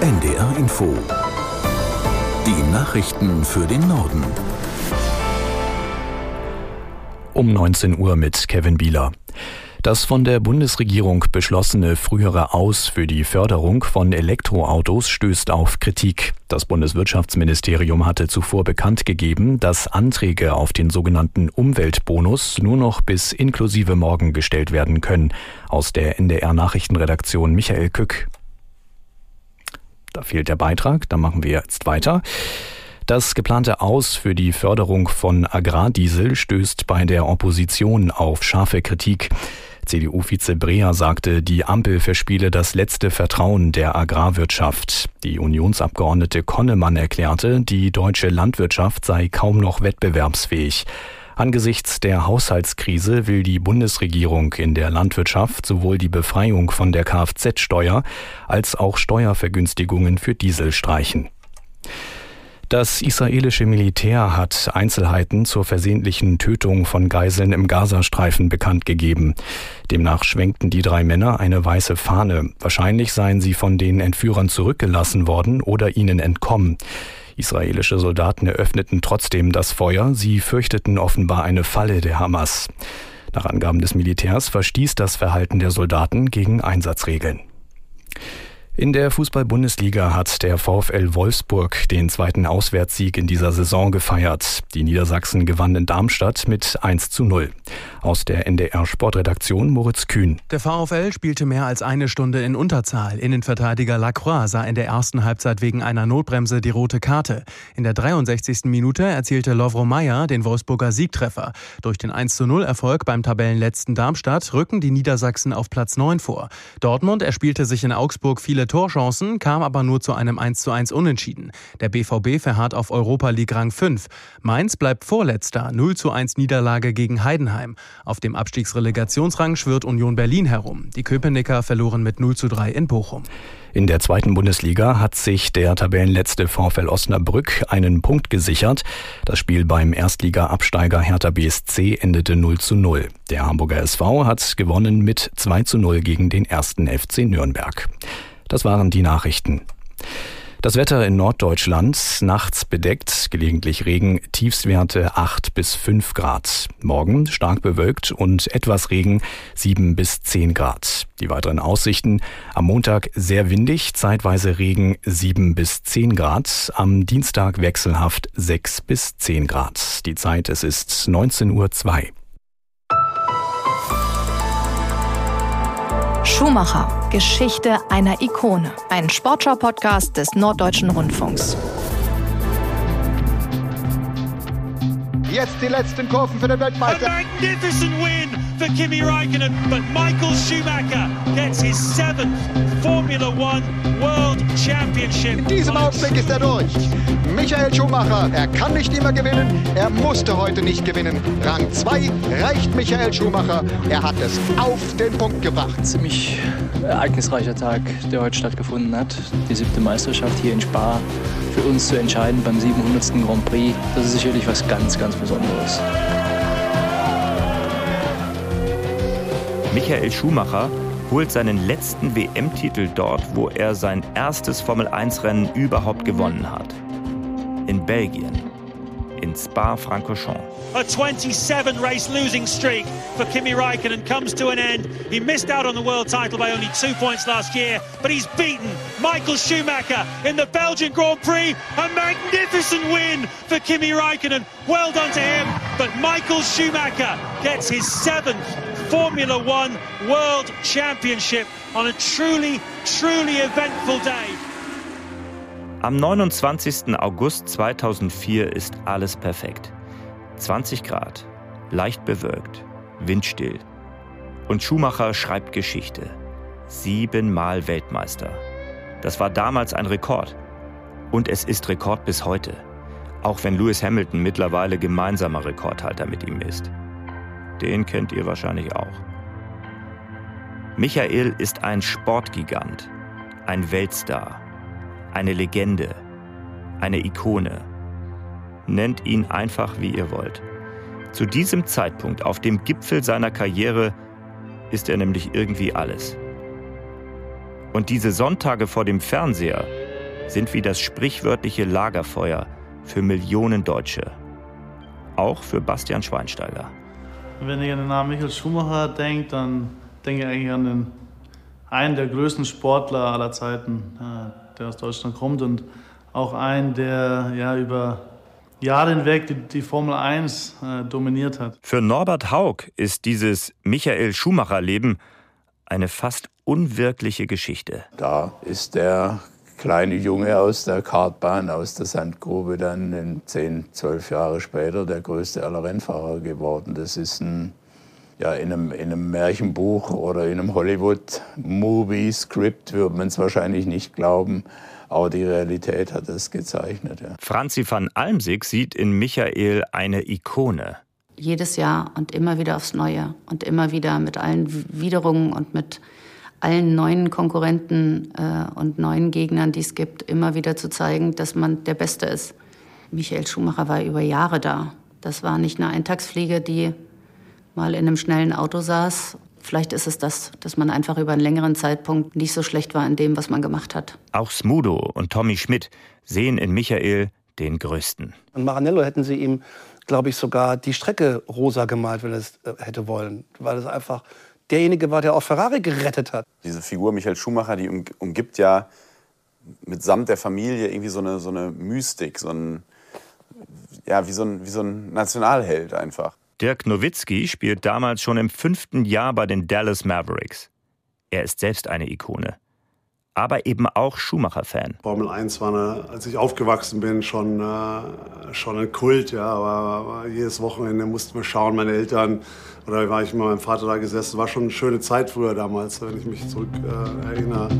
NDR Info. Die Nachrichten für den Norden. Um 19 Uhr mit Kevin Bieler. Das von der Bundesregierung beschlossene frühere Aus für die Förderung von Elektroautos stößt auf Kritik. Das Bundeswirtschaftsministerium hatte zuvor bekannt gegeben, dass Anträge auf den sogenannten Umweltbonus nur noch bis inklusive morgen gestellt werden können. Aus der NDR Nachrichtenredaktion Michael Kück. Da fehlt der Beitrag, dann machen wir jetzt weiter. Das geplante Aus für die Förderung von Agrardiesel stößt bei der Opposition auf scharfe Kritik. CDU-Vize Breer sagte, die Ampel verspiele das letzte Vertrauen der Agrarwirtschaft. Die Unionsabgeordnete Konnemann erklärte, die deutsche Landwirtschaft sei kaum noch wettbewerbsfähig. Angesichts der Haushaltskrise will die Bundesregierung in der Landwirtschaft sowohl die Befreiung von der Kfz-Steuer als auch Steuervergünstigungen für Diesel streichen. Das israelische Militär hat Einzelheiten zur versehentlichen Tötung von Geiseln im Gazastreifen bekannt gegeben. Demnach schwenkten die drei Männer eine weiße Fahne. Wahrscheinlich seien sie von den Entführern zurückgelassen worden oder ihnen entkommen. Israelische Soldaten eröffneten trotzdem das Feuer. Sie fürchteten offenbar eine Falle der Hamas. Nach Angaben des Militärs verstieß das Verhalten der Soldaten gegen Einsatzregeln. In der Fußball-Bundesliga hat der VfL Wolfsburg den zweiten Auswärtssieg in dieser Saison gefeiert. Die Niedersachsen gewannen in Darmstadt mit 1 zu 0. Aus der NDR Sportredaktion Moritz Kühn. Der VfL spielte mehr als eine Stunde in Unterzahl. Innenverteidiger Lacroix sah in der ersten Halbzeit wegen einer Notbremse die rote Karte. In der 63. Minute erzielte Lovro Meyer den Wolfsburger Siegtreffer. Durch den 1 zu 0 Erfolg beim Tabellenletzten Darmstadt rücken die Niedersachsen auf Platz 9 vor. Dortmund erspielte sich in Augsburg viele Torchancen, kam aber nur zu einem 1:1 Unentschieden. Der BVB verharrt auf Europa League Rang 5. Mainz bleibt Vorletzter, 0:1 Niederlage gegen Heidenheim. Auf dem Abstiegsrelegationsrang schwirrt Union Berlin herum. Die Köpenicker verloren mit 0:3 in Bochum. In der zweiten Bundesliga hat sich der Tabellenletzte VfL Osnabrück einen Punkt gesichert. Das Spiel beim Erstliga-Absteiger Hertha BSC endete 0 zu 0. Der Hamburger SV hat gewonnen mit 2 zu 0 gegen den ersten FC Nürnberg. Das waren die Nachrichten. Das Wetter in Norddeutschland, nachts bedeckt, gelegentlich Regen, Tiefstwerte 8 bis 5 Grad. Morgen stark bewölkt und etwas Regen, 7 bis 10 Grad. Die weiteren Aussichten, am Montag sehr windig, zeitweise Regen 7 bis 10 Grad, am Dienstag wechselhaft 6 bis 10 Grad. Die Zeit, es ist 19.02 Uhr. Schumacher, Geschichte einer Ikone. Ein Sportschau-Podcast des Norddeutschen Rundfunks. Jetzt die letzten Kurven für den Weltmeister. A magnificent win for Kimi Raikkonen, but Michael Schumacher gets his seventh Formula One World Championship. In diesem Augenblick ist er durch. Michael Schumacher, er kann nicht immer gewinnen, er musste heute nicht gewinnen. Rang 2 reicht Michael Schumacher. Er hat es auf den Punkt gebracht. Ziemlich ereignisreicher Tag, der heute stattgefunden hat. Die siebte Meisterschaft hier in Spa für uns zu entscheiden beim 700. Grand Prix. Das ist sicherlich was ganz, ganz Besonderes. Michael Schumacher holt seinen letzten WM-Titel dort, wo er sein erstes Formel-1-Rennen überhaupt gewonnen hat. In Belgien, in Spa-Francorchamps. A 27 race losing streak for Kimi Raikkonen comes to an end. He missed out on the world title by only two points last year, but he's beaten Michael Schumacher in the Belgian Grand Prix. A magnificent win for Kimi Raikkonen. Well done to him, but Michael Schumacher gets his seventh Formula One World Championship on a truly, truly eventful day. Am 29. August 2004 ist alles perfekt. 20 Grad, leicht bewölkt, windstill. Und Schumacher schreibt Geschichte. Siebenmal Weltmeister. Das war damals ein Rekord. Und es ist Rekord bis heute. Auch wenn Lewis Hamilton mittlerweile gemeinsamer Rekordhalter mit ihm ist. Den kennt ihr wahrscheinlich auch. Michael ist ein Sportgigant, ein Weltstar, eine Legende, eine Ikone. Nennt ihn einfach, wie ihr wollt. Zu diesem Zeitpunkt, auf dem Gipfel seiner Karriere, ist er nämlich irgendwie alles. Und diese Sonntage vor dem Fernseher sind wie das sprichwörtliche Lagerfeuer für Millionen Deutsche. Auch für Bastian Schweinsteiger. Wenn ich an den Namen Michael Schumacher denke, dann denke ich eigentlich an den, einen der größten Sportler aller Zeiten, äh, der aus Deutschland kommt und auch einen, der ja über Jahre hinweg die, die Formel 1 äh, dominiert hat. Für Norbert Haug ist dieses Michael Schumacher-Leben eine fast unwirkliche Geschichte. Da ist der kleine Junge aus der Kartbahn, aus der Sandgrube, dann in 10, 12 Jahre später der größte aller Rennfahrer geworden. Das ist ein, ja, in, einem, in einem Märchenbuch oder in einem Hollywood-Movie-Skript würde man es wahrscheinlich nicht glauben. Aber die Realität hat es gezeichnet. Ja. Franzi van Almsig sieht in Michael eine Ikone. Jedes Jahr und immer wieder aufs Neue und immer wieder mit allen Widerungen und mit allen neuen Konkurrenten äh, und neuen Gegnern, die es gibt, immer wieder zu zeigen, dass man der Beste ist. Michael Schumacher war über Jahre da. Das war nicht eine Eintagsfliege, die mal in einem schnellen Auto saß Vielleicht ist es das, dass man einfach über einen längeren Zeitpunkt nicht so schlecht war in dem, was man gemacht hat. Auch Smudo und Tommy Schmidt sehen in Michael den Größten. An Maranello hätten sie ihm, glaube ich, sogar die Strecke rosa gemalt, wenn er es äh, hätte wollen. Weil es einfach derjenige war, der auch Ferrari gerettet hat. Diese Figur Michael Schumacher, die umgibt ja mitsamt der Familie irgendwie so eine, so eine Mystik, so ein, ja, wie so ein, wie so ein Nationalheld einfach. Dirk Nowitzki spielt damals schon im fünften Jahr bei den Dallas Mavericks. Er ist selbst eine Ikone. Aber eben auch Schumacher-Fan. Formel 1 war, eine, als ich aufgewachsen bin, schon, äh, schon ein Kult. Ja. Aber, aber, jedes Wochenende mussten wir schauen, meine Eltern. Oder war ich mit meinem Vater da gesessen. War schon eine schöne Zeit früher damals, wenn ich mich zurück äh, erinnere.